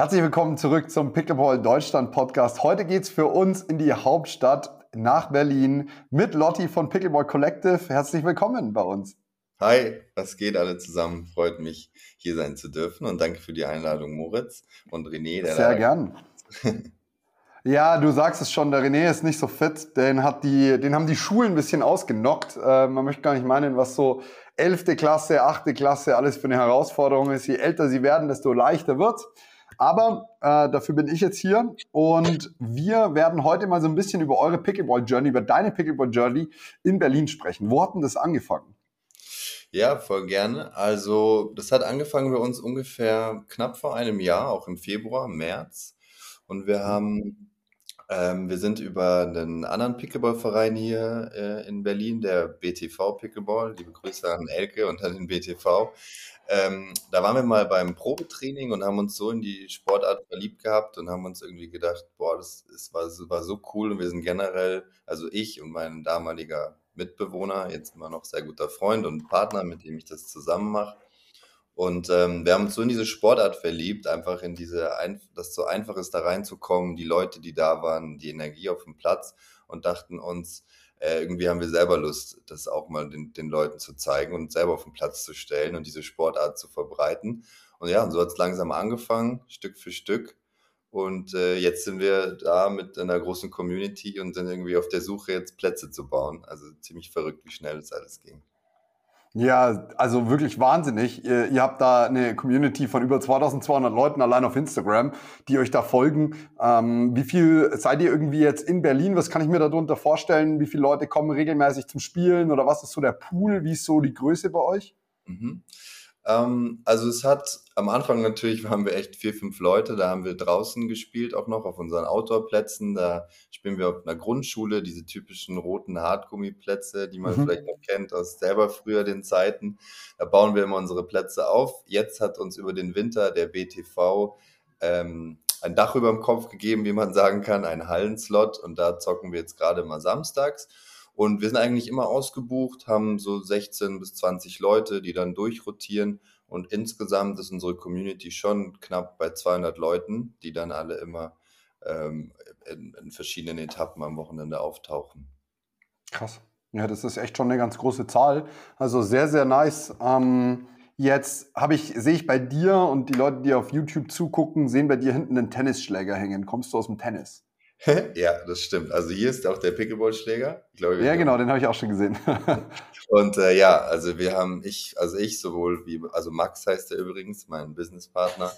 Herzlich willkommen zurück zum Pickleball Deutschland Podcast. Heute geht es für uns in die Hauptstadt nach Berlin mit Lotti von Pickleball Collective. Herzlich willkommen bei uns. Hi, was geht alle zusammen? Freut mich, hier sein zu dürfen und danke für die Einladung, Moritz und René. Sehr gern. ja, du sagst es schon, der René ist nicht so fit. Den, hat die, den haben die Schulen ein bisschen ausgenockt. Äh, man möchte gar nicht meinen, was so 11. Klasse, 8. Klasse alles für eine Herausforderung ist. Je älter sie werden, desto leichter wird aber äh, dafür bin ich jetzt hier und wir werden heute mal so ein bisschen über eure Pickleball-Journey, über deine Pickleball-Journey in Berlin sprechen. Wo hat denn das angefangen? Ja, voll gerne. Also das hat angefangen bei uns ungefähr knapp vor einem Jahr, auch im Februar, März. Und wir haben, ähm, wir sind über einen anderen Pickleball-Verein hier äh, in Berlin, der BTV Pickleball. Liebe Grüße an Elke und an den BTV. Ähm, da waren wir mal beim Probetraining und haben uns so in die Sportart verliebt gehabt und haben uns irgendwie gedacht, boah, das, das war, das war so cool und wir sind generell, also ich und mein damaliger Mitbewohner, jetzt immer noch sehr guter Freund und Partner, mit dem ich das zusammen mache. Und ähm, wir haben uns so in diese Sportart verliebt, einfach in diese, Ein dass so einfach ist, da reinzukommen, die Leute, die da waren, die Energie auf dem Platz und dachten uns, äh, irgendwie haben wir selber Lust, das auch mal den, den Leuten zu zeigen und selber auf den Platz zu stellen und diese Sportart zu verbreiten. Und ja, und so hat es langsam angefangen, Stück für Stück. Und äh, jetzt sind wir da mit einer großen Community und sind irgendwie auf der Suche, jetzt Plätze zu bauen. Also ziemlich verrückt, wie schnell das alles ging. Ja, also wirklich wahnsinnig. Ihr, ihr, habt da eine Community von über 2200 Leuten allein auf Instagram, die euch da folgen. Ähm, wie viel seid ihr irgendwie jetzt in Berlin? Was kann ich mir darunter vorstellen? Wie viele Leute kommen regelmäßig zum Spielen oder was ist so der Pool? Wie ist so die Größe bei euch? Mhm. Ähm, also es hat am Anfang natürlich waren wir echt vier, fünf Leute, da haben wir draußen gespielt, auch noch auf unseren Outdoor-Plätzen. Da spielen wir auf einer Grundschule, diese typischen roten Hartgummiplätze, die man mhm. vielleicht noch kennt aus selber früher den Zeiten. Da bauen wir immer unsere Plätze auf. Jetzt hat uns über den Winter der BTV ähm, ein Dach über dem Kopf gegeben, wie man sagen kann, ein Hallenslot und da zocken wir jetzt gerade mal samstags. Und wir sind eigentlich immer ausgebucht, haben so 16 bis 20 Leute, die dann durchrotieren. Und insgesamt ist unsere Community schon knapp bei 200 Leuten, die dann alle immer ähm, in, in verschiedenen Etappen am Wochenende auftauchen. Krass. Ja, das ist echt schon eine ganz große Zahl. Also sehr, sehr nice. Ähm, jetzt habe ich, sehe ich bei dir und die Leute, die auf YouTube zugucken, sehen bei dir hinten einen Tennisschläger hängen. Kommst du aus dem Tennis? Ja, das stimmt. Also hier ist auch der Pickleball-Schläger. ja, genau, den habe ich auch schon gesehen. und äh, ja, also wir haben, ich, also ich sowohl wie, also Max heißt er übrigens, mein Businesspartner,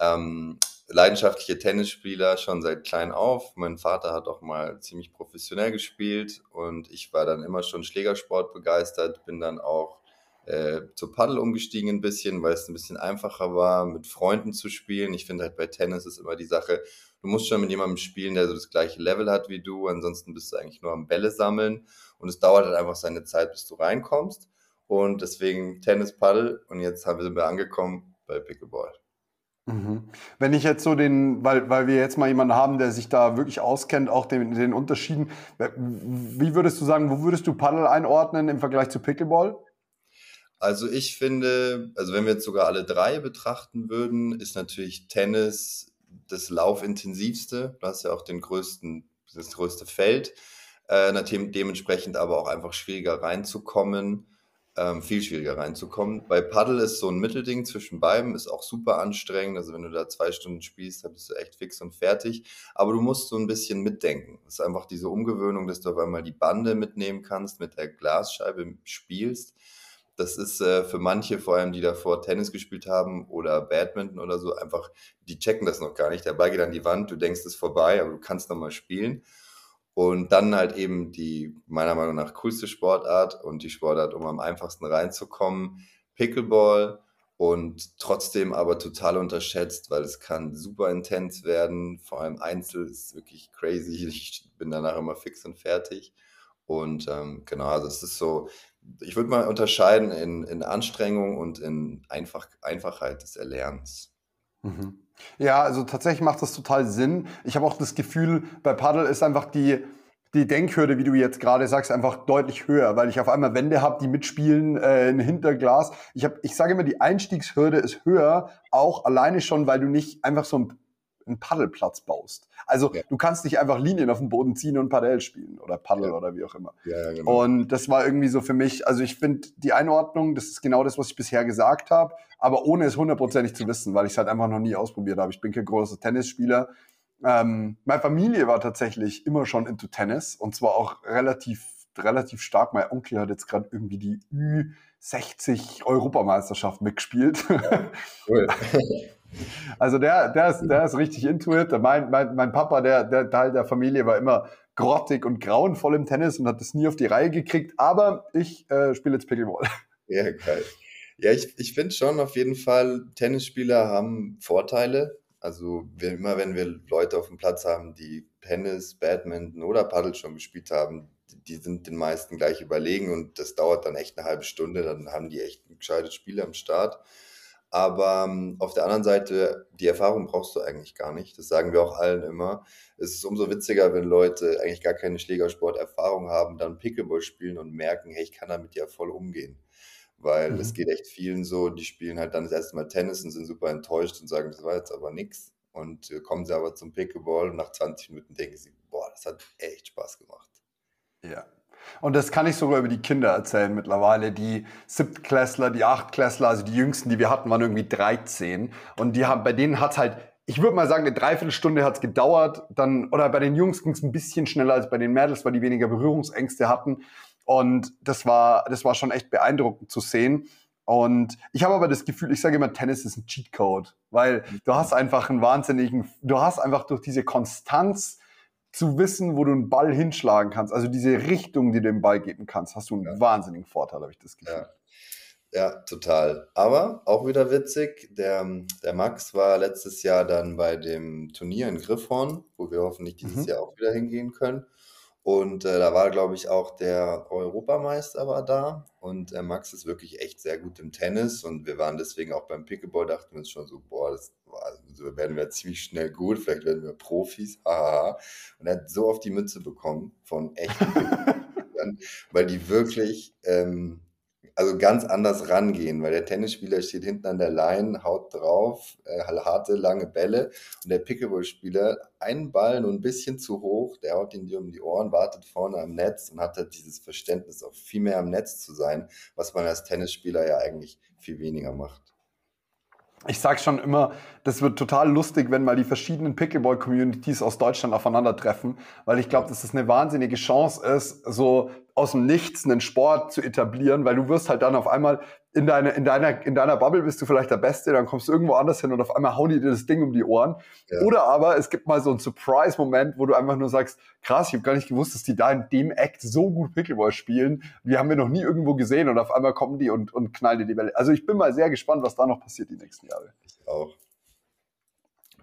ähm, leidenschaftliche Tennisspieler schon seit klein auf. Mein Vater hat auch mal ziemlich professionell gespielt und ich war dann immer schon Schlägersport begeistert, bin dann auch äh, zur Paddel umgestiegen ein bisschen, weil es ein bisschen einfacher war, mit Freunden zu spielen. Ich finde halt bei Tennis ist immer die Sache, du musst schon mit jemandem spielen, der so das gleiche Level hat wie du, ansonsten bist du eigentlich nur am Bälle sammeln und es dauert halt einfach seine Zeit, bis du reinkommst und deswegen Tennis, Paddel und jetzt sind wir angekommen bei Pickleball. Mhm. Wenn ich jetzt so den, weil, weil wir jetzt mal jemanden haben, der sich da wirklich auskennt, auch den, den Unterschieden, wie würdest du sagen, wo würdest du Paddel einordnen im Vergleich zu Pickleball? Also ich finde, also wenn wir jetzt sogar alle drei betrachten würden, ist natürlich Tennis das Laufintensivste. Du hast ja auch den größten, das größte Feld. Äh, dementsprechend aber auch einfach schwieriger reinzukommen, ähm, viel schwieriger reinzukommen. Bei Paddle ist so ein Mittelding zwischen beiden, ist auch super anstrengend. Also wenn du da zwei Stunden spielst, dann bist du echt fix und fertig. Aber du musst so ein bisschen mitdenken. Das ist einfach diese Umgewöhnung, dass du auf einmal die Bande mitnehmen kannst, mit der Glasscheibe spielst das ist äh, für manche, vor allem die davor Tennis gespielt haben oder Badminton oder so, einfach, die checken das noch gar nicht. Der Ball geht an die Wand, du denkst, es ist vorbei, aber du kannst nochmal spielen. Und dann halt eben die meiner Meinung nach coolste Sportart und die Sportart, um am einfachsten reinzukommen, Pickleball und trotzdem aber total unterschätzt, weil es kann super intens werden. Vor allem Einzel ist wirklich crazy. Ich bin danach immer fix und fertig. Und ähm, genau, also es ist so, ich würde mal unterscheiden in, in Anstrengung und in Einfach, Einfachheit des Erlernens. Mhm. Ja, also tatsächlich macht das total Sinn. Ich habe auch das Gefühl, bei Paddle ist einfach die, die Denkhürde, wie du jetzt gerade sagst, einfach deutlich höher, weil ich auf einmal Wände habe, die mitspielen, äh, ein Hinterglas. Ich, ich sage immer, die Einstiegshürde ist höher, auch alleine schon, weil du nicht einfach so ein einen Paddelplatz baust. Also ja. du kannst nicht einfach Linien auf dem Boden ziehen und Paddel spielen oder Paddel ja. oder wie auch immer. Ja, genau. Und das war irgendwie so für mich, also ich finde die Einordnung, das ist genau das, was ich bisher gesagt habe, aber ohne es hundertprozentig zu wissen, weil ich es halt einfach noch nie ausprobiert habe. Ich bin kein großer Tennisspieler. Ähm, meine Familie war tatsächlich immer schon into Tennis und zwar auch relativ relativ stark. Mein Onkel hat jetzt gerade irgendwie die Ü60 Europameisterschaft mitgespielt. Cool. Also der, der, ist, der ist richtig into it. Mein, mein, mein Papa, der, der Teil der Familie, war immer grottig und grauenvoll im Tennis und hat das nie auf die Reihe gekriegt. Aber ich äh, spiele jetzt Pickleball. Ja, geil. Ja, ich, ich finde schon auf jeden Fall, Tennisspieler haben Vorteile. Also wir, immer wenn wir Leute auf dem Platz haben, die Tennis, Badminton oder Paddle schon gespielt haben, die sind den meisten gleich überlegen und das dauert dann echt eine halbe Stunde, dann haben die echt ein gescheites Spiel am Start. Aber ähm, auf der anderen Seite, die Erfahrung brauchst du eigentlich gar nicht. Das sagen wir auch allen immer. Es ist umso witziger, wenn Leute eigentlich gar keine Schlägersport-Erfahrung haben, dann Pickleball spielen und merken, hey, ich kann damit ja voll umgehen. Weil mhm. es geht echt vielen so, die spielen halt dann das erste Mal Tennis und sind super enttäuscht und sagen, das war jetzt aber nix. Und äh, kommen sie aber zum Pickleball und nach 20 Minuten denken sie, boah, das hat echt Spaß gemacht. Ja, und das kann ich sogar über die Kinder erzählen mittlerweile. Die Siebtklässler, die Achtklässler, also die jüngsten, die wir hatten, waren irgendwie 13. Und die haben, bei denen hat's halt, ich würde mal sagen, eine Dreiviertelstunde hat's gedauert. Dann, oder bei den Jungs ging's ein bisschen schneller als bei den Mädels, weil die weniger Berührungsängste hatten. Und das war, das war schon echt beeindruckend zu sehen. Und ich habe aber das Gefühl, ich sage immer, Tennis ist ein Cheatcode, weil du hast einfach einen wahnsinnigen, du hast einfach durch diese Konstanz zu wissen, wo du einen Ball hinschlagen kannst, also diese Richtung, die du dem Ball geben kannst, hast du einen ja. wahnsinnigen Vorteil, habe ich das Gefühl. Ja. Ja, total. Aber auch wieder witzig, der, der Max war letztes Jahr dann bei dem Turnier in Griffhorn, wo wir hoffentlich dieses mhm. Jahr auch wieder hingehen können. Und äh, da war, glaube ich, auch der Europameister war da. Und äh, Max ist wirklich echt sehr gut im Tennis. Und wir waren deswegen auch beim Pickleball, dachten wir uns schon so, boah, das also werden wir ziemlich schnell gut, vielleicht werden wir Profis. Haha. Und er hat so auf die Mütze bekommen von echten weil die wirklich ähm, also ganz anders rangehen, weil der Tennisspieler steht hinten an der Line, haut drauf, äh, harte, lange Bälle und der Pickleball-Spieler einen Ball nur ein bisschen zu hoch, der haut ihn dir um die Ohren, wartet vorne am Netz und hat halt dieses Verständnis, auch viel mehr am Netz zu sein, was man als Tennisspieler ja eigentlich viel weniger macht. Ich sage schon immer, das wird total lustig, wenn mal die verschiedenen Pickleball-Communities aus Deutschland aufeinandertreffen, weil ich glaube, dass das eine wahnsinnige Chance ist, so aus dem Nichts einen Sport zu etablieren, weil du wirst halt dann auf einmal in, deine, in, deiner, in deiner Bubble bist du vielleicht der Beste, dann kommst du irgendwo anders hin und auf einmal hauen die dir das Ding um die Ohren. Ja. Oder aber es gibt mal so einen Surprise-Moment, wo du einfach nur sagst, krass, ich habe gar nicht gewusst, dass die da in dem Act so gut Pickleball spielen. Die haben wir noch nie irgendwo gesehen und auf einmal kommen die und, und knallen dir die Welle. Also ich bin mal sehr gespannt, was da noch passiert die nächsten Jahre. Ich auch.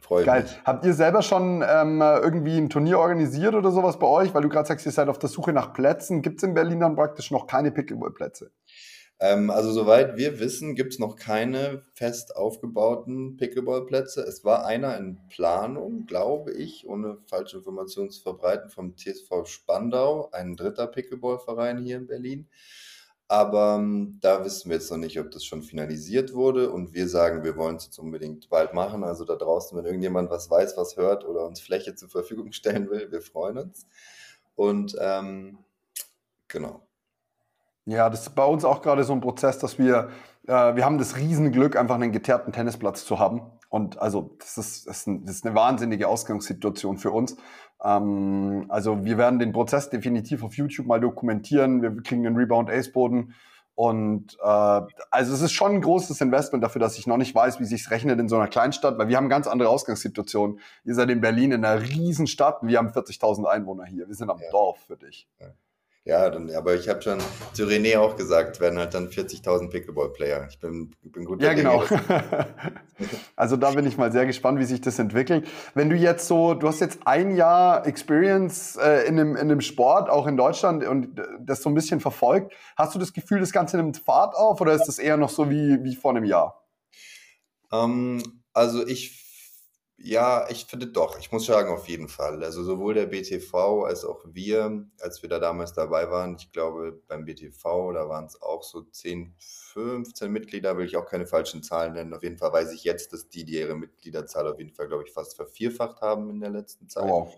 Freue Geil. Mich. Habt ihr selber schon ähm, irgendwie ein Turnier organisiert oder sowas bei euch? Weil du gerade sagst, ihr seid auf der Suche nach Plätzen. Gibt es in Berlin dann praktisch noch keine Pickleball-Plätze? Ähm, also soweit wir wissen, gibt es noch keine fest aufgebauten Pickleball-Plätze. Es war einer in Planung, glaube ich, ohne falsche Informationen zu verbreiten, vom TSV Spandau, ein dritter Pickleball-Verein hier in Berlin. Aber ähm, da wissen wir jetzt noch nicht, ob das schon finalisiert wurde. Und wir sagen, wir wollen es jetzt unbedingt bald machen. Also da draußen, wenn irgendjemand was weiß, was hört oder uns Fläche zur Verfügung stellen will, wir freuen uns. Und ähm, genau. Ja, das ist bei uns auch gerade so ein Prozess, dass wir, äh, wir haben das Riesenglück, einfach einen geteerten Tennisplatz zu haben. Und also das ist, das ist, ein, das ist eine wahnsinnige Ausgangssituation für uns. Ähm, also wir werden den Prozess definitiv auf YouTube mal dokumentieren. Wir kriegen den Rebound Ace Boden. Und äh, also es ist schon ein großes Investment dafür, dass ich noch nicht weiß, wie sich rechnet in so einer Kleinstadt, weil wir haben ganz andere Ausgangssituationen. Ihr seid in Berlin in einer Riesenstadt und wir haben 40.000 Einwohner hier. Wir sind am ja. Dorf für dich. Ja. Ja, dann, aber ich habe schon zu René auch gesagt, werden halt dann 40.000 Pickleball-Player. Ich bin, bin gut. Ja, genau. also da bin ich mal sehr gespannt, wie sich das entwickelt. Wenn du jetzt so, du hast jetzt ein Jahr Experience äh, in, dem, in dem Sport, auch in Deutschland, und das so ein bisschen verfolgt. Hast du das Gefühl, das Ganze nimmt Fahrt auf oder ist das eher noch so wie, wie vor einem Jahr? Ähm, also ich Ja, ich finde doch. Ich muss sagen, auf jeden Fall. Also sowohl der BTV als auch wir, als wir da damals dabei waren, ich glaube beim BTV, da waren es auch so 10, 15 Mitglieder, will ich auch keine falschen Zahlen nennen. Auf jeden Fall weiß ich jetzt, dass die, die ihre Mitgliederzahl auf jeden Fall, glaube ich, fast vervierfacht haben in der letzten Zeit. Wow.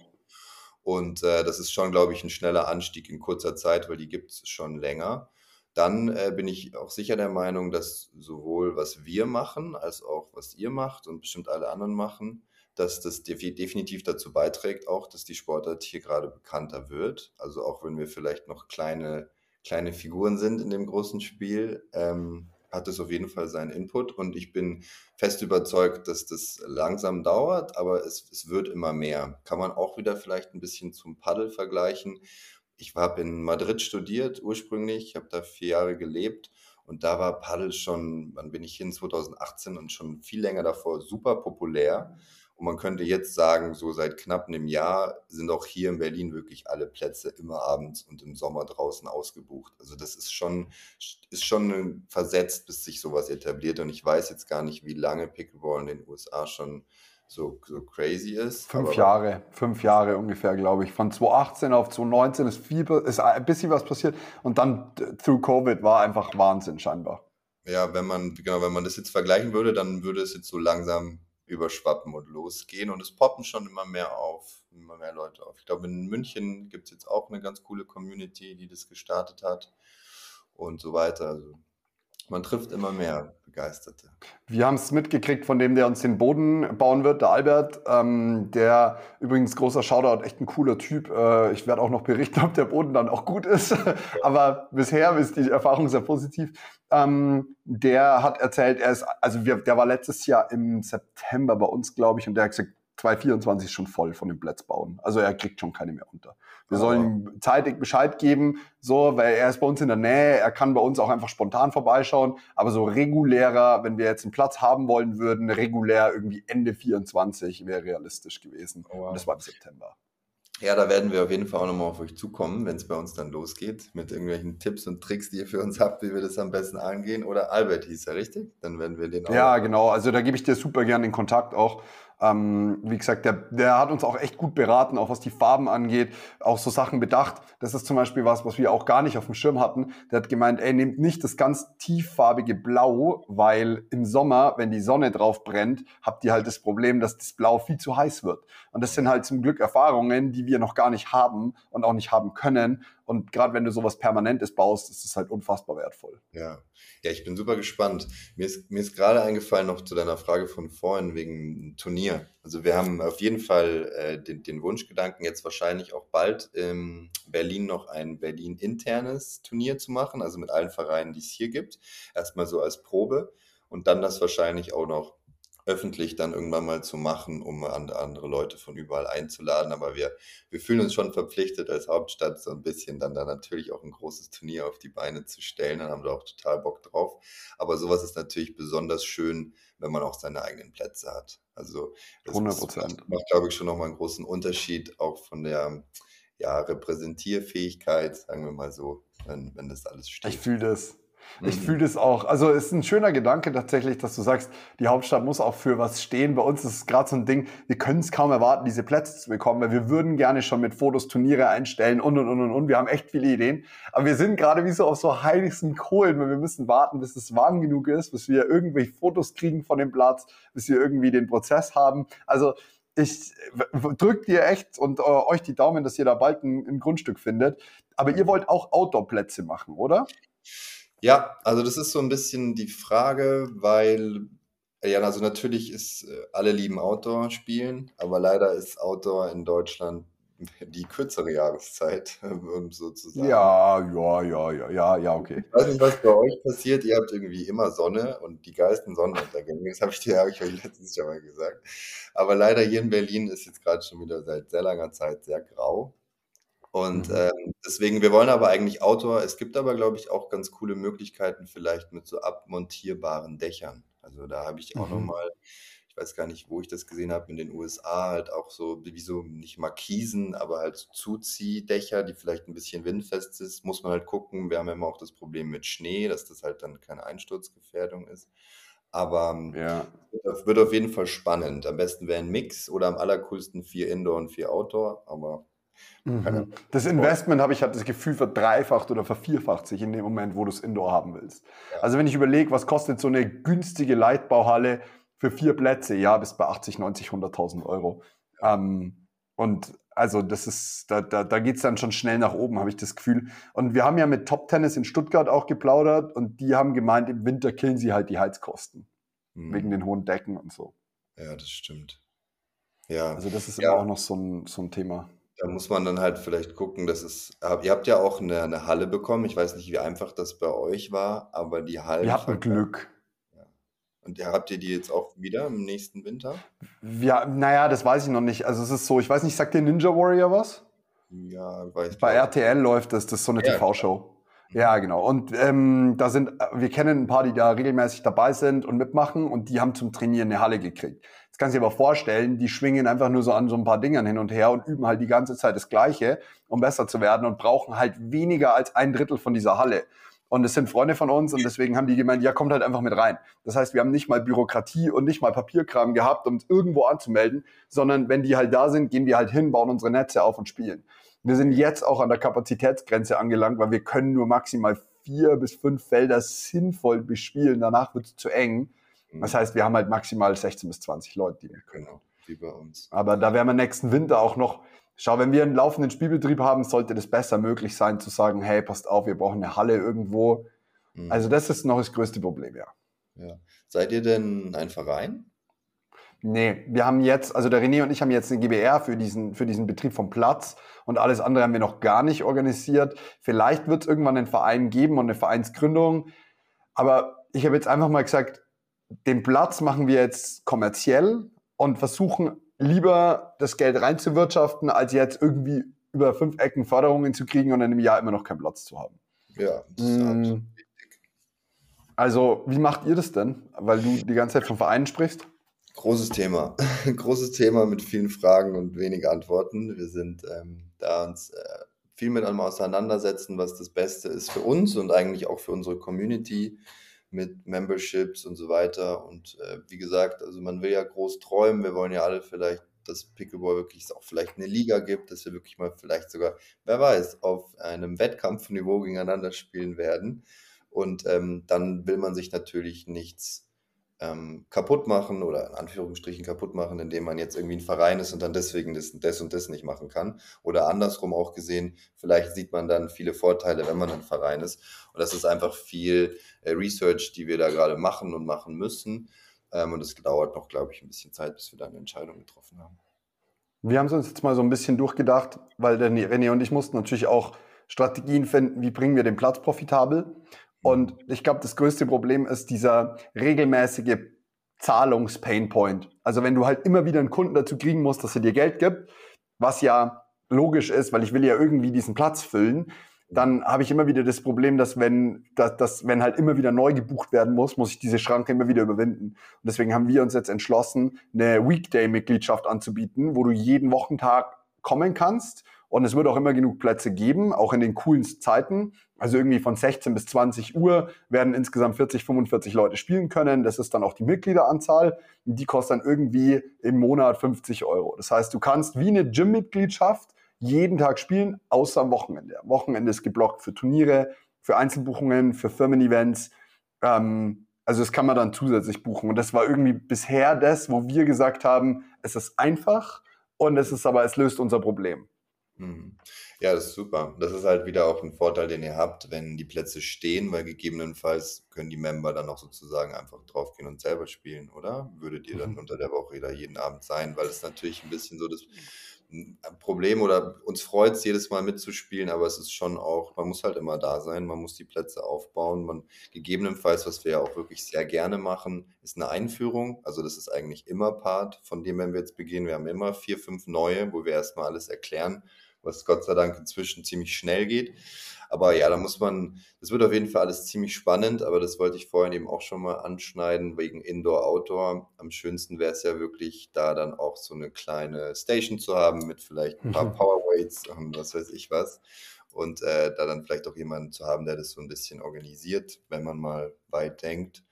Und äh, das ist schon, glaube ich, ein schneller Anstieg in kurzer Zeit, weil die gibt es schon länger dann äh, bin ich auch sicher der Meinung, dass sowohl was wir machen, als auch was ihr macht und bestimmt alle anderen machen, dass das definitiv dazu beiträgt, auch dass die Sportart hier gerade bekannter wird. Also auch wenn wir vielleicht noch kleine, kleine Figuren sind in dem großen Spiel, ähm, hat es auf jeden Fall seinen Input und ich bin fest überzeugt, dass das langsam dauert, aber es, es wird immer mehr. Kann man auch wieder vielleicht ein bisschen zum Paddel vergleichen ich habe in Madrid studiert ursprünglich, ich habe da vier Jahre gelebt und da war Paddel schon, wann bin ich hin, 2018 und schon viel länger davor super populär. Und man könnte jetzt sagen, so seit knapp einem Jahr sind auch hier in Berlin wirklich alle Plätze immer abends und im Sommer draußen ausgebucht. Also das ist schon, ist schon versetzt, bis sich sowas etabliert. Und ich weiß jetzt gar nicht, wie lange Pickleball in den USA schon so, so crazy ist. Fünf Jahre, fünf Jahre ungefähr, glaube ich. Von 2018 auf 2019 ist, viel, ist ein bisschen was passiert und dann through Covid war einfach Wahnsinn scheinbar. Ja, wenn man, genau, wenn man das jetzt vergleichen würde, dann würde es jetzt so langsam überschwappen und losgehen und es poppen schon immer mehr auf, immer mehr Leute auf. Ich glaube, in München gibt es jetzt auch eine ganz coole Community, die das gestartet hat und so weiter. Also man trifft immer mehr Begeisterte. Wir haben es mitgekriegt von dem, der uns den Boden bauen wird, der Albert. Ähm, der übrigens großer Shoutout, echt ein cooler Typ. Äh, ich werde auch noch berichten, ob der Boden dann auch gut ist. Aber bisher ist die Erfahrung sehr positiv. Ähm, der hat erzählt, er ist, also wir, der war letztes Jahr im September bei uns, glaube ich, und der hat gesagt, 2024 ist schon voll von den Plätz bauen. Also er kriegt schon keine mehr unter. Wir sollen ihm zeitig Bescheid geben, so, weil er ist bei uns in der Nähe, er kann bei uns auch einfach spontan vorbeischauen, aber so regulärer, wenn wir jetzt einen Platz haben wollen würden, regulär irgendwie Ende 24 wäre realistisch gewesen. Oh, wow. Und das war im September. Ja, da werden wir auf jeden Fall auch nochmal auf euch zukommen, wenn es bei uns dann losgeht, mit irgendwelchen Tipps und Tricks, die ihr für uns habt, wie wir das am besten angehen. Oder Albert hieß er, richtig? Dann werden wir den auch. Ja, genau. Also da gebe ich dir super gerne den Kontakt auch. Ähm, wie gesagt, der, der hat uns auch echt gut beraten, auch was die Farben angeht, auch so Sachen bedacht. Das ist zum Beispiel was, was wir auch gar nicht auf dem Schirm hatten. Der hat gemeint, ey, nehmt nicht das ganz tieffarbige Blau, weil im Sommer, wenn die Sonne drauf brennt, habt ihr halt das Problem, dass das Blau viel zu heiß wird. Und das sind halt zum Glück Erfahrungen, die wir noch gar nicht haben und auch nicht haben können. Und gerade wenn du sowas Permanentes baust, ist es halt unfassbar wertvoll. Ja. ja, ich bin super gespannt. Mir ist, mir ist gerade eingefallen noch zu deiner Frage von vorhin wegen Turnier. Also wir haben auf jeden Fall äh, den, den Wunschgedanken, jetzt wahrscheinlich auch bald in Berlin noch ein Berlin-internes Turnier zu machen, also mit allen Vereinen, die es hier gibt. Erstmal so als Probe und dann das wahrscheinlich auch noch öffentlich dann irgendwann mal zu machen, um andere Leute von überall einzuladen. Aber wir, wir fühlen uns schon verpflichtet, als Hauptstadt so ein bisschen dann da natürlich auch ein großes Turnier auf die Beine zu stellen. Dann haben wir auch total Bock drauf. Aber sowas ist natürlich besonders schön, wenn man auch seine eigenen Plätze hat. Also das 100 Prozent. macht, glaube ich, schon nochmal einen großen Unterschied, auch von der ja, Repräsentierfähigkeit, sagen wir mal so, wenn, wenn das alles steht. Ich fühle das. Ich mhm. fühle das auch. Also es ist ein schöner Gedanke tatsächlich, dass du sagst, die Hauptstadt muss auch für was stehen. Bei uns ist es gerade so ein Ding, wir können es kaum erwarten, diese Plätze zu bekommen, weil wir würden gerne schon mit Fotos Turniere einstellen und und und und und. Wir haben echt viele Ideen. Aber wir sind gerade wie so auf so heiligsten Kohlen, weil wir müssen warten, bis es warm genug ist, bis wir irgendwelche Fotos kriegen von dem Platz, bis wir irgendwie den Prozess haben. Also ich drücke dir echt und äh, euch die Daumen, dass ihr da bald ein, ein Grundstück findet. Aber ihr wollt auch Outdoor-Plätze machen, oder? Ja, also das ist so ein bisschen die Frage, weil ja, also natürlich ist äh, alle lieben Outdoor spielen, aber leider ist Outdoor in Deutschland die kürzere Jahreszeit, sozusagen. Ja, ja, ja, ja, ja, ja, okay. Ich weiß nicht, was bei euch passiert. Ihr habt irgendwie immer Sonne und die geilsten Sonnenuntergänge. Das habe ich dir, habe ich euch letztens schon mal gesagt. Aber leider hier in Berlin ist jetzt gerade schon wieder seit sehr langer Zeit sehr grau. Und ähm, deswegen, wir wollen aber eigentlich Outdoor. Es gibt aber, glaube ich, auch ganz coole Möglichkeiten, vielleicht mit so abmontierbaren Dächern. Also da habe ich auch mhm. nochmal, ich weiß gar nicht, wo ich das gesehen habe, in den USA halt auch so, wie so, nicht Markisen, aber halt so Zuziehdächer, die vielleicht ein bisschen windfest ist. Muss man halt gucken. Wir haben ja immer auch das Problem mit Schnee, dass das halt dann keine Einsturzgefährdung ist. Aber ähm, ja. wird auf jeden Fall spannend. Am besten wäre ein Mix oder am allercoolsten vier Indoor und vier Outdoor. Aber mhm. das Investment habe ich halt das Gefühl verdreifacht oder vervierfacht sich in dem Moment, wo du es Indoor haben willst. Ja. Also wenn ich überlege, was kostet so eine günstige Leitbauhalle für vier Plätze, ja, bis bei 80, 90, 100.000 Euro. Ähm, und also das ist, da, da, da geht es dann schon schnell nach oben, habe ich das Gefühl. Und wir haben ja mit Top Tennis in Stuttgart auch geplaudert und die haben gemeint, im Winter killen sie halt die Heizkosten. Mhm. Wegen den hohen Decken und so. Ja, das stimmt. Ja. Also das ist ja. immer auch noch so ein, so ein Thema. Da muss man dann halt vielleicht gucken, dass es. Ihr habt ja auch eine, eine Halle bekommen. Ich weiß nicht, wie einfach das bei euch war, aber die Halle. Wir hatten Glück. Und habt ihr die jetzt auch wieder im nächsten Winter? Ja, naja, das weiß ich noch nicht. Also es ist so, ich weiß nicht, sagt dir Ninja Warrior was? Ja, weiß ich. Bei RTL läuft das, das ist so eine ja, TV-Show. Ja, genau. Und ähm, da sind, wir kennen ein paar, die da regelmäßig dabei sind und mitmachen und die haben zum Trainieren eine Halle gekriegt. Jetzt kannst du dir aber vorstellen, die schwingen einfach nur so an so ein paar Dingern hin und her und üben halt die ganze Zeit das Gleiche, um besser zu werden und brauchen halt weniger als ein Drittel von dieser Halle. Und es sind Freunde von uns und deswegen haben die gemeint, ja, kommt halt einfach mit rein. Das heißt, wir haben nicht mal Bürokratie und nicht mal Papierkram gehabt, um uns irgendwo anzumelden, sondern wenn die halt da sind, gehen wir halt hin, bauen unsere Netze auf und spielen. Wir sind jetzt auch an der Kapazitätsgrenze angelangt, weil wir können nur maximal vier bis fünf Felder sinnvoll bespielen. Danach wird es zu eng. Mhm. Das heißt, wir haben halt maximal 16 bis 20 Leute, die wir können. Genau, wie bei uns. Aber da werden wir nächsten Winter auch noch Schau, wenn wir einen laufenden Spielbetrieb haben, sollte das besser möglich sein, zu sagen, hey, passt auf, wir brauchen eine Halle irgendwo. Mhm. Also das ist noch das größte Problem, ja. ja. Seid ihr denn ein Verein? Nee, wir haben jetzt, also der René und ich haben jetzt eine GBR für diesen, für diesen Betrieb vom Platz und alles andere haben wir noch gar nicht organisiert. Vielleicht wird es irgendwann einen Verein geben und eine Vereinsgründung. Aber ich habe jetzt einfach mal gesagt, den Platz machen wir jetzt kommerziell und versuchen lieber das Geld reinzuwirtschaften, als jetzt irgendwie über fünf Ecken Förderungen zu kriegen und dann im Jahr immer noch keinen Platz zu haben. Ja, das ist mm. wichtig. Also, wie macht ihr das denn? Weil du die ganze Zeit von Vereinen sprichst? Großes Thema. Großes Thema mit vielen Fragen und wenig Antworten. Wir sind ähm, da uns äh, viel mit einem auseinandersetzen, was das Beste ist für uns und eigentlich auch für unsere Community mit Memberships und so weiter. Und äh, wie gesagt, also man will ja groß träumen. Wir wollen ja alle vielleicht, dass Pickleball wirklich auch vielleicht eine Liga gibt, dass wir wirklich mal vielleicht sogar, wer weiß, auf einem Wettkampfniveau gegeneinander spielen werden. Und ähm, dann will man sich natürlich nichts ähm, kaputt machen oder in Anführungsstrichen kaputt machen, indem man jetzt irgendwie ein Verein ist und dann deswegen das, das und das nicht machen kann. Oder andersrum auch gesehen, vielleicht sieht man dann viele Vorteile, wenn man ein Verein ist. Und das ist einfach viel äh, Research, die wir da gerade machen und machen müssen. Ähm, und es dauert noch, glaube ich, ein bisschen Zeit, bis wir dann eine Entscheidung getroffen haben. Wir haben es uns jetzt mal so ein bisschen durchgedacht, weil der René und ich mussten natürlich auch Strategien finden, wie bringen wir den Platz profitabel. Und ich glaube, das größte Problem ist dieser regelmäßige Zahlungs-Painpoint. Also wenn du halt immer wieder einen Kunden dazu kriegen musst, dass er dir Geld gibt, was ja logisch ist, weil ich will ja irgendwie diesen Platz füllen, dann habe ich immer wieder das Problem, dass wenn, dass, dass, wenn halt immer wieder neu gebucht werden muss, muss ich diese Schranke immer wieder überwinden. Und deswegen haben wir uns jetzt entschlossen, eine Weekday-Mitgliedschaft anzubieten, wo du jeden Wochentag kommen kannst und es wird auch immer genug Plätze geben, auch in den coolen Zeiten. Also irgendwie von 16 bis 20 Uhr werden insgesamt 40, 45 Leute spielen können. Das ist dann auch die Mitgliederanzahl. Die kostet dann irgendwie im Monat 50 Euro. Das heißt, du kannst wie eine Gym-Mitgliedschaft jeden Tag spielen, außer am Wochenende. Am Wochenende ist geblockt für Turniere, für Einzelbuchungen, für Firmen-Events. Ähm, also das kann man dann zusätzlich buchen. Und das war irgendwie bisher das, wo wir gesagt haben, es ist einfach und es ist aber, es löst unser Problem. Mhm. Ja, das ist super. Das ist halt wieder auch ein Vorteil, den ihr habt, wenn die Plätze stehen, weil gegebenenfalls können die Member dann auch sozusagen einfach draufgehen und selber spielen, oder? Würdet ihr dann mhm. unter der Woche da jeden Abend sein, weil es natürlich ein bisschen so das Problem oder uns freut es jedes Mal mitzuspielen, aber es ist schon auch, man muss halt immer da sein, man muss die Plätze aufbauen. Man gegebenenfalls, was wir ja auch wirklich sehr gerne machen, ist eine Einführung. Also das ist eigentlich immer Part von dem, wenn wir jetzt beginnen. Wir haben immer vier, fünf neue, wo wir erstmal alles erklären was Gott sei Dank inzwischen ziemlich schnell geht. Aber ja, da muss man, das wird auf jeden Fall alles ziemlich spannend, aber das wollte ich vorhin eben auch schon mal anschneiden, wegen Indoor-Outdoor. Am schönsten wäre es ja wirklich, da dann auch so eine kleine Station zu haben mit vielleicht ein paar mhm. Powerweights und was weiß ich was. und äh, da dann vielleicht auch jemanden zu haben, der das so ein bisschen organisiert, wenn man mal weit denkt.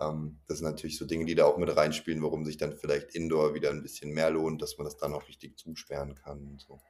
Ähm, das sind natürlich so Dinge, die da auch mit reinspielen, warum sich dann vielleicht Indoor wieder ein bisschen mehr lohnt, dass man das dann auch richtig zusperren kann und so.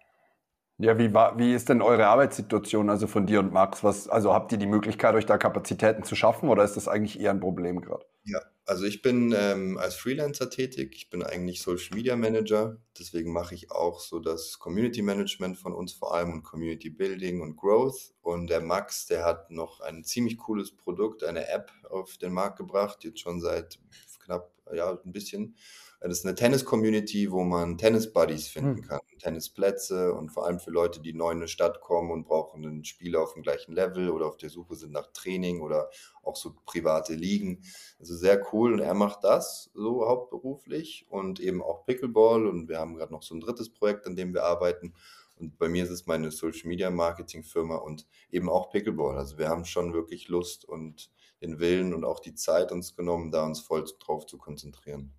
Ja, wie, wie ist denn eure Arbeitssituation, also von dir und Max? Was, also habt ihr die Möglichkeit, euch da Kapazitäten zu schaffen oder ist das eigentlich eher ein Problem gerade? Ja, also ich bin ähm, als Freelancer tätig. Ich bin eigentlich Social Media Manager. Deswegen mache ich auch so das Community Management von uns vor allem und Community Building und Growth. Und der Max, der hat noch ein ziemlich cooles Produkt, eine App auf den Markt gebracht, jetzt schon seit knapp ja, ein bisschen. Das ist eine Tennis-Community, wo man Tennis-Buddies finden hm. kann, Tennisplätze und vor allem für Leute, die neu in eine Stadt kommen und brauchen einen Spieler auf dem gleichen Level oder auf der Suche sind nach Training oder auch so private Ligen. Also sehr cool und er macht das so hauptberuflich und eben auch Pickleball und wir haben gerade noch so ein drittes Projekt, an dem wir arbeiten. Und bei mir ist es meine Social Media Marketing Firma und eben auch Pickleball. Also wir haben schon wirklich Lust und den Willen und auch die Zeit uns genommen, da uns voll drauf zu konzentrieren.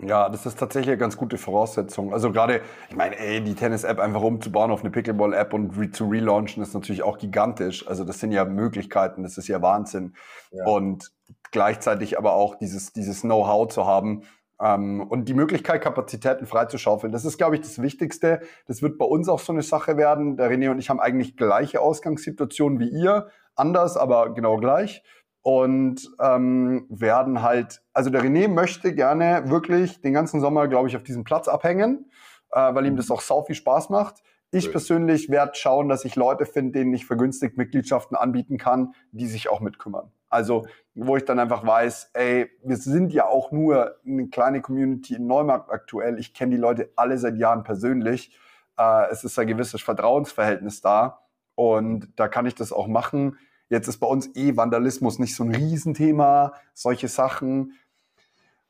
Ja, das ist tatsächlich eine ganz gute Voraussetzung. Also gerade, ich meine, ey, die Tennis-App einfach umzubauen auf eine Pickleball-App und re zu relaunchen ist natürlich auch gigantisch. Also das sind ja Möglichkeiten, das ist ja Wahnsinn. Ja. Und gleichzeitig aber auch dieses, dieses Know-how zu haben ähm, und die Möglichkeit, Kapazitäten freizuschaufeln. Das ist, glaube ich, das Wichtigste. Das wird bei uns auch so eine Sache werden. Der René und ich haben eigentlich gleiche Ausgangssituationen wie ihr, anders, aber genau gleich und ähm, werden halt, also der René möchte gerne wirklich den ganzen Sommer, glaube ich, auf diesem Platz abhängen, äh, weil ihm das auch sau viel Spaß macht. Ich persönlich werde schauen, dass ich Leute finde, denen ich vergünstigt Mitgliedschaften anbieten kann, die sich auch mitkümmern. Also, wo ich dann einfach weiß, ey, wir sind ja auch nur eine kleine Community in Neumarkt aktuell. Ich kenne die Leute alle seit Jahren persönlich. Äh, es ist ein gewisses Vertrauensverhältnis da. Und da kann ich das auch machen. Jetzt ist bei uns eh Vandalismus nicht so ein Riesenthema, solche Sachen.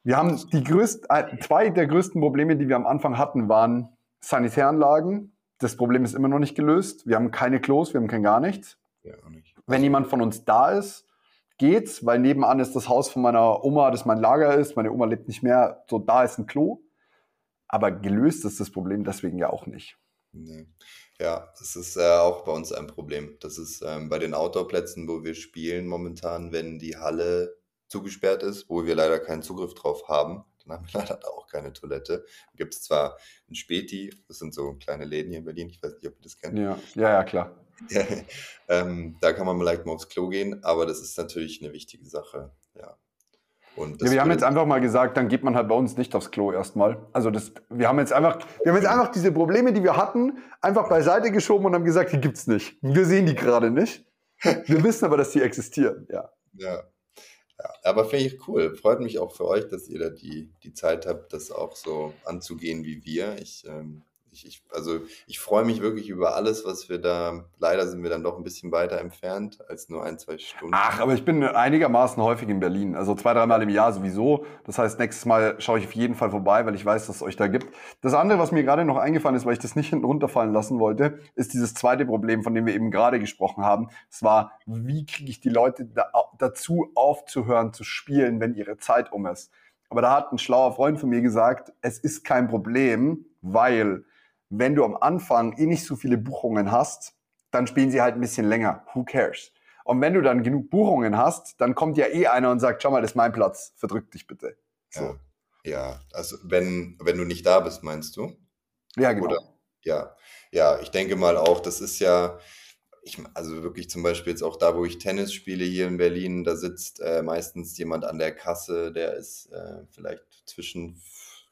Wir haben die größten, äh, zwei der größten Probleme, die wir am Anfang hatten, waren Sanitäranlagen. Das Problem ist immer noch nicht gelöst. Wir haben keine Klos, wir haben kein gar nichts. Ja, nicht. Wenn jemand von uns da ist, geht's, weil nebenan ist das Haus von meiner Oma, das mein Lager ist. Meine Oma lebt nicht mehr. So, da ist ein Klo. Aber gelöst ist das Problem deswegen ja auch nicht. Nee. Ja, das ist äh, auch bei uns ein Problem. Das ist ähm, bei den Outdoor-Plätzen, wo wir spielen momentan, wenn die Halle zugesperrt ist, wo wir leider keinen Zugriff drauf haben, dann haben wir leider da auch keine Toilette. Gibt es zwar ein Späti, das sind so kleine Läden hier in Berlin, ich weiß nicht, ob ihr das kennt. Ja, ja, ja klar. ähm, da kann man vielleicht mal aufs Klo gehen, aber das ist natürlich eine wichtige Sache. Ja. Ja, wir haben jetzt einfach mal gesagt, dann geht man halt bei uns nicht aufs Klo erstmal. Also das, wir haben jetzt einfach, wir haben jetzt einfach diese Probleme, die wir hatten, einfach beiseite geschoben und haben gesagt, die gibt's nicht. Wir sehen die gerade nicht. Wir wissen aber, dass die existieren, ja. Ja. ja aber finde ich cool. Freut mich auch für euch, dass ihr da die, die Zeit habt, das auch so anzugehen wie wir. Ich ähm, ich, ich, also ich freue mich wirklich über alles, was wir da, leider sind wir dann doch ein bisschen weiter entfernt als nur ein, zwei Stunden. Ach, aber ich bin einigermaßen häufig in Berlin, also zwei, dreimal im Jahr sowieso. Das heißt, nächstes Mal schaue ich auf jeden Fall vorbei, weil ich weiß, dass es euch da gibt. Das andere, was mir gerade noch eingefallen ist, weil ich das nicht hinten runterfallen lassen wollte, ist dieses zweite Problem, von dem wir eben gerade gesprochen haben. Es war, wie kriege ich die Leute da, dazu aufzuhören zu spielen, wenn ihre Zeit um ist. Aber da hat ein schlauer Freund von mir gesagt, es ist kein Problem, weil wenn du am Anfang eh nicht so viele Buchungen hast, dann spielen sie halt ein bisschen länger. Who cares? Und wenn du dann genug Buchungen hast, dann kommt ja eh einer und sagt, schau mal, das ist mein Platz, verdrück dich bitte. So. Ja, ja. also wenn, wenn du nicht da bist, meinst du? Ja, genau. Oder, ja, ja, ich denke mal auch, das ist ja, ich, also wirklich zum Beispiel jetzt auch da, wo ich Tennis spiele hier in Berlin, da sitzt äh, meistens jemand an der Kasse, der ist äh, vielleicht zwischen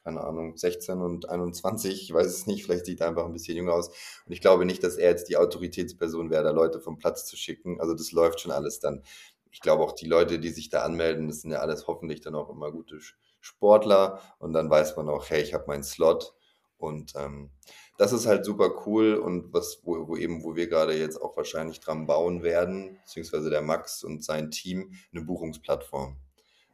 keine Ahnung, 16 und 21, ich weiß es nicht, vielleicht sieht er einfach ein bisschen jünger aus. Und ich glaube nicht, dass er jetzt die Autoritätsperson wäre, da Leute vom Platz zu schicken. Also das läuft schon alles dann. Ich glaube auch die Leute, die sich da anmelden, das sind ja alles hoffentlich dann auch immer gute Sportler. Und dann weiß man auch, hey, ich habe meinen Slot. Und ähm, das ist halt super cool und was, wo, wo eben, wo wir gerade jetzt auch wahrscheinlich dran bauen werden, beziehungsweise der Max und sein Team, eine Buchungsplattform.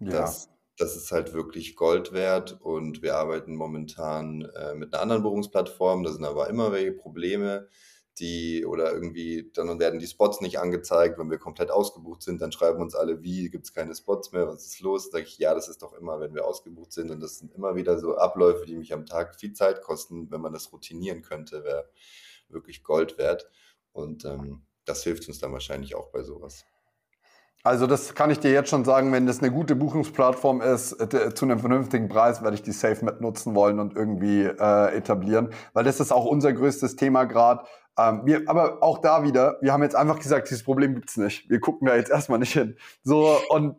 Ja. Das, das ist halt wirklich Gold wert und wir arbeiten momentan äh, mit einer anderen Buchungsplattform. Da sind aber immer welche Probleme, die oder irgendwie dann werden die Spots nicht angezeigt, wenn wir komplett ausgebucht sind, dann schreiben uns alle, wie gibt es keine Spots mehr, was ist los? Sag ich, ja, das ist doch immer, wenn wir ausgebucht sind und das sind immer wieder so Abläufe, die mich am Tag viel Zeit kosten, wenn man das routinieren könnte, wäre wirklich Gold wert. Und ähm, das hilft uns dann wahrscheinlich auch bei sowas. Also das kann ich dir jetzt schon sagen, wenn das eine gute Buchungsplattform ist, äh, zu einem vernünftigen Preis werde ich die safe mit nutzen wollen und irgendwie äh, etablieren, weil das ist auch unser größtes Thema gerade. Ähm, wir, aber auch da wieder, wir haben jetzt einfach gesagt, dieses Problem gibt's nicht. Wir gucken da jetzt erstmal nicht hin. So und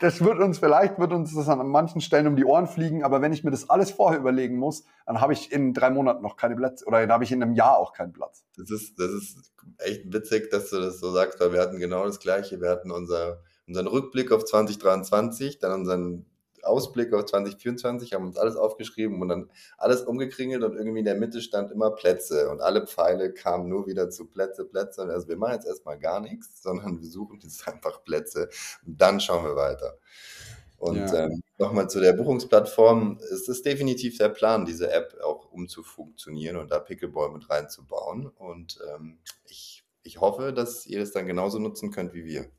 das wird uns, vielleicht wird uns das an manchen Stellen um die Ohren fliegen, aber wenn ich mir das alles vorher überlegen muss, dann habe ich in drei Monaten noch keine Plätze oder dann habe ich in einem Jahr auch keinen Platz. Das ist, das ist echt witzig, dass du das so sagst, weil wir hatten genau das Gleiche. Wir hatten unser, unseren Rückblick auf 2023, dann unseren Ausblick auf 2024, haben uns alles aufgeschrieben und dann alles umgekringelt und irgendwie in der Mitte stand immer Plätze und alle Pfeile kamen nur wieder zu Plätze, Plätze. Und also wir machen jetzt erstmal gar nichts, sondern wir suchen jetzt einfach Plätze und dann schauen wir weiter. Und ja. ähm, nochmal zu der Buchungsplattform. Es ist definitiv der Plan, diese App auch umzufunktionieren und da Pickleball mit reinzubauen. Und ähm, ich, ich hoffe, dass ihr es dann genauso nutzen könnt wie wir.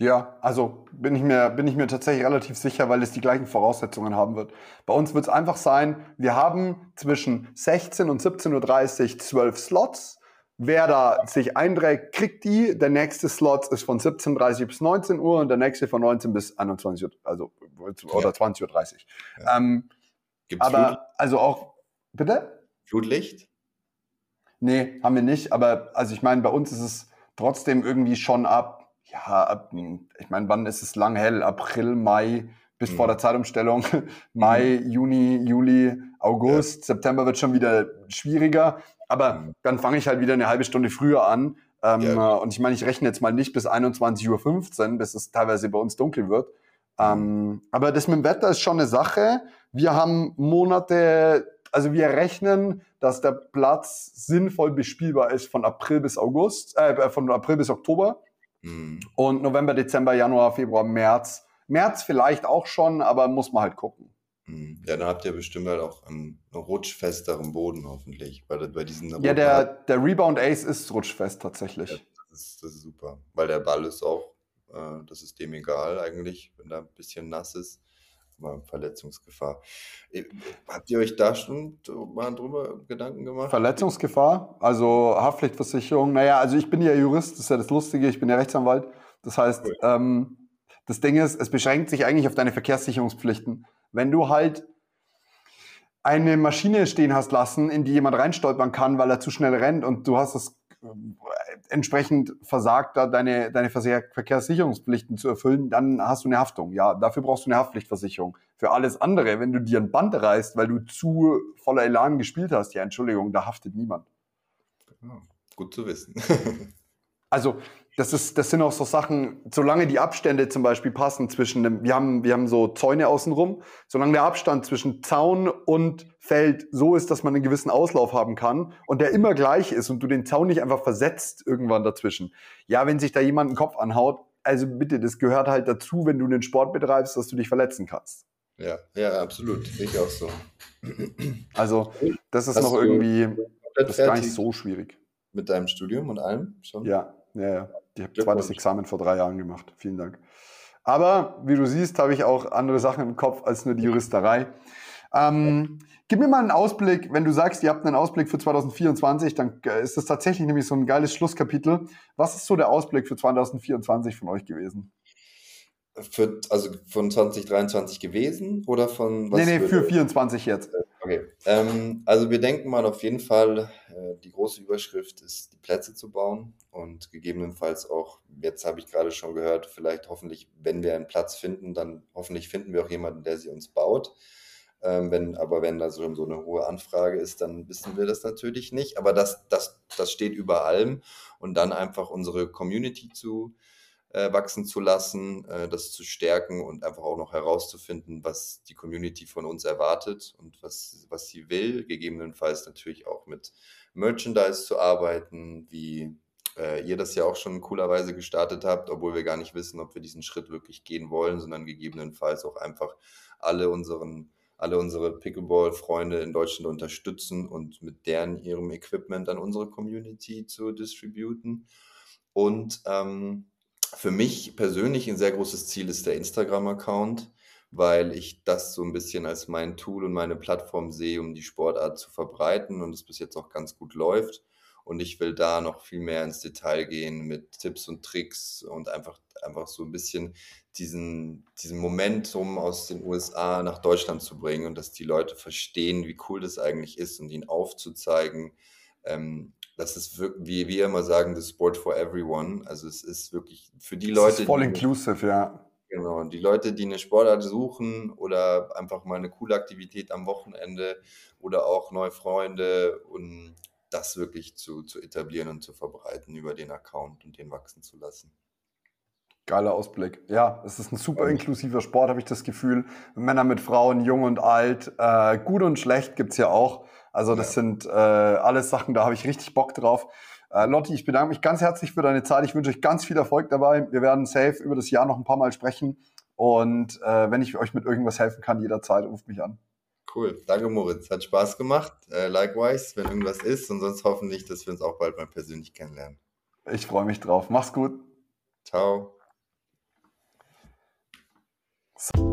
Ja, also bin ich, mir, bin ich mir tatsächlich relativ sicher, weil es die gleichen Voraussetzungen haben wird. Bei uns wird es einfach sein, wir haben zwischen 16 und 17.30 Uhr zwölf Slots. Wer da sich einträgt, kriegt die. Der nächste Slot ist von 17.30 Uhr bis 19 Uhr und der nächste von 19 bis 21 Uhr, also oder ja. 20.30 Uhr. Ja. Ähm, Gibt's aber Flut? also auch, bitte? Flutlicht? Nee, haben wir nicht. Aber also ich meine, bei uns ist es trotzdem irgendwie schon ab ja, ich meine, wann ist es lang hell? April, Mai, bis mhm. vor der Zeitumstellung. Mai, mhm. Juni, Juli, August, ja. September wird schon wieder schwieriger. Aber mhm. dann fange ich halt wieder eine halbe Stunde früher an. Ähm, ja. Und ich meine, ich rechne jetzt mal nicht bis 21.15 Uhr, bis es teilweise bei uns dunkel wird. Mhm. Ähm, aber das mit dem Wetter ist schon eine Sache. Wir haben Monate, also wir rechnen, dass der Platz sinnvoll bespielbar ist von April bis August, äh, von April bis Oktober. Mhm. Und November, Dezember, Januar, Februar, März. März vielleicht auch schon, aber muss man halt gucken. Mhm. Ja, dann habt ihr bestimmt halt auch einen rutschfesteren Boden hoffentlich. Bei, bei diesen ja, der, der Rebound Ace ist rutschfest tatsächlich. Ja, das, ist, das ist super, weil der Ball ist auch, äh, das ist dem egal eigentlich, wenn da ein bisschen nass ist. Verletzungsgefahr. Äh, habt ihr euch da schon mal drüber Gedanken gemacht? Verletzungsgefahr, also Haftpflichtversicherung. Naja, also ich bin ja Jurist, das ist ja das Lustige, ich bin ja Rechtsanwalt. Das heißt, cool. ähm, das Ding ist, es beschränkt sich eigentlich auf deine Verkehrssicherungspflichten. Wenn du halt eine Maschine stehen hast lassen, in die jemand reinstolpern kann, weil er zu schnell rennt und du hast das entsprechend versagt, da deine, deine Verkehrssicherungspflichten zu erfüllen, dann hast du eine Haftung. Ja, dafür brauchst du eine Haftpflichtversicherung. Für alles andere, wenn du dir ein Band reißt, weil du zu voller Elan gespielt hast, ja, Entschuldigung, da haftet niemand. Ja, gut zu wissen. also das, ist, das sind auch so Sachen, solange die Abstände zum Beispiel passen zwischen dem, wir haben, wir haben so Zäune außenrum, solange der Abstand zwischen Zaun und Feld so ist, dass man einen gewissen Auslauf haben kann und der immer gleich ist und du den Zaun nicht einfach versetzt irgendwann dazwischen. Ja, wenn sich da jemand einen Kopf anhaut, also bitte, das gehört halt dazu, wenn du einen Sport betreibst, dass du dich verletzen kannst. Ja, ja, absolut. Ich auch so. Also, das ist Hast noch irgendwie, das ist gar nicht so schwierig. Mit deinem Studium und allem schon? Ja, ja, ja. Ich habe zwar das Examen vor drei Jahren gemacht. Vielen Dank. Aber wie du siehst, habe ich auch andere Sachen im Kopf als nur die Juristerei. Ähm, gib mir mal einen Ausblick, wenn du sagst, ihr habt einen Ausblick für 2024, dann äh, ist das tatsächlich nämlich so ein geiles Schlusskapitel. Was ist so der Ausblick für 2024 von euch gewesen? Für, also von 2023 gewesen oder von was? Nee, nee, für 24 jetzt. Okay. Ähm, also wir denken mal auf jeden Fall, äh, die große Überschrift ist, die Plätze zu bauen und gegebenenfalls auch, jetzt habe ich gerade schon gehört, vielleicht hoffentlich, wenn wir einen Platz finden, dann hoffentlich finden wir auch jemanden, der sie uns baut. Ähm, wenn, aber wenn da schon so eine hohe Anfrage ist, dann wissen wir das natürlich nicht. Aber das, das, das steht über allem. Und dann einfach unsere Community zu äh, wachsen zu lassen, äh, das zu stärken und einfach auch noch herauszufinden, was die Community von uns erwartet und was, was sie will. Gegebenenfalls natürlich auch mit Merchandise zu arbeiten, wie äh, ihr das ja auch schon coolerweise gestartet habt, obwohl wir gar nicht wissen, ob wir diesen Schritt wirklich gehen wollen, sondern gegebenenfalls auch einfach alle unseren alle unsere Pickleball-Freunde in Deutschland unterstützen und mit deren ihrem Equipment an unsere Community zu distributen. Und ähm, für mich persönlich ein sehr großes Ziel ist der Instagram-Account, weil ich das so ein bisschen als mein Tool und meine Plattform sehe, um die Sportart zu verbreiten und es bis jetzt auch ganz gut läuft. und ich will da noch viel mehr ins Detail gehen mit Tipps und Tricks und einfach, einfach so ein bisschen diesen, diesen Momentum aus den USA nach Deutschland zu bringen und dass die Leute verstehen, wie cool das eigentlich ist und ihnen aufzuzeigen, ähm, das ist wirklich, wie wir immer sagen, the sport for everyone. Also es ist wirklich für die Leute. Es ist voll inclusive, ja. Genau, die Leute, die eine Sportart suchen oder einfach mal eine coole Aktivität am Wochenende oder auch neue Freunde und das wirklich zu, zu etablieren und zu verbreiten über den Account und den wachsen zu lassen. Geiler Ausblick. Ja, es ist ein super inklusiver Sport, habe ich das Gefühl. Männer mit Frauen, jung und alt, äh, gut und schlecht gibt es ja auch. Also das ja. sind äh, alles Sachen, da habe ich richtig Bock drauf. Äh, Lotti, ich bedanke mich ganz herzlich für deine Zeit. Ich wünsche euch ganz viel Erfolg dabei. Wir werden safe über das Jahr noch ein paar Mal sprechen. Und äh, wenn ich euch mit irgendwas helfen kann, jederzeit ruft mich an. Cool. Danke, Moritz. Hat Spaß gemacht. Äh, likewise, wenn irgendwas ist. Und sonst hoffentlich, dass wir uns auch bald mal persönlich kennenlernen. Ich freue mich drauf. Mach's gut. Ciao. So